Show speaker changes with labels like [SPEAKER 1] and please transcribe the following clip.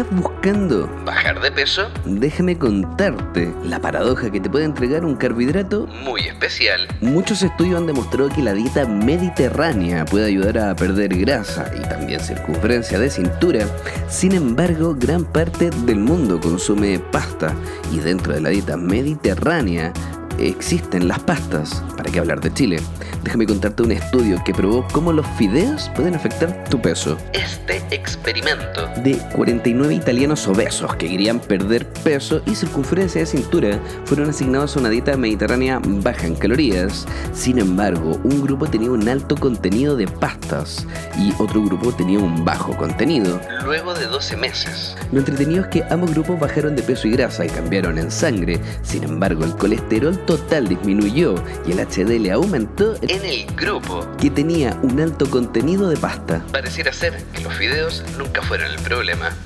[SPEAKER 1] ¿Estás buscando
[SPEAKER 2] ¿Bajar de peso?
[SPEAKER 1] Déjame contarte la paradoja que te puede entregar un carbohidrato
[SPEAKER 2] Muy especial.
[SPEAKER 1] Muchos estudios han demostrado que la dieta mediterránea puede ayudar a perder grasa y también circunferencia de cintura. Sin embargo, gran parte del mundo consume pasta y dentro de la dieta mediterránea existen las pastas. ¿Para qué hablar de Chile? Déjame contarte un estudio que probó cómo los fideos pueden afectar tu peso.
[SPEAKER 2] Este experimento
[SPEAKER 1] De 49 italianos obesos que querían perder peso y circunferencia de cintura fueron asignados a una dieta mediterránea baja en calorías. Sin embargo, un grupo tenía un alto contenido de pastas y otro grupo tenía un bajo contenido.
[SPEAKER 2] luego de 12 meses.
[SPEAKER 1] Lo entretenido es que ambos grupos bajaron de peso y grasa y cambiaron en sangre. Sin embargo, el colesterol total disminuyó y el HDL aumentó
[SPEAKER 2] En el grupo
[SPEAKER 1] que tenía un alto contenido de pasta.
[SPEAKER 2] pareciera ser que los fideos nunca fueron el problema.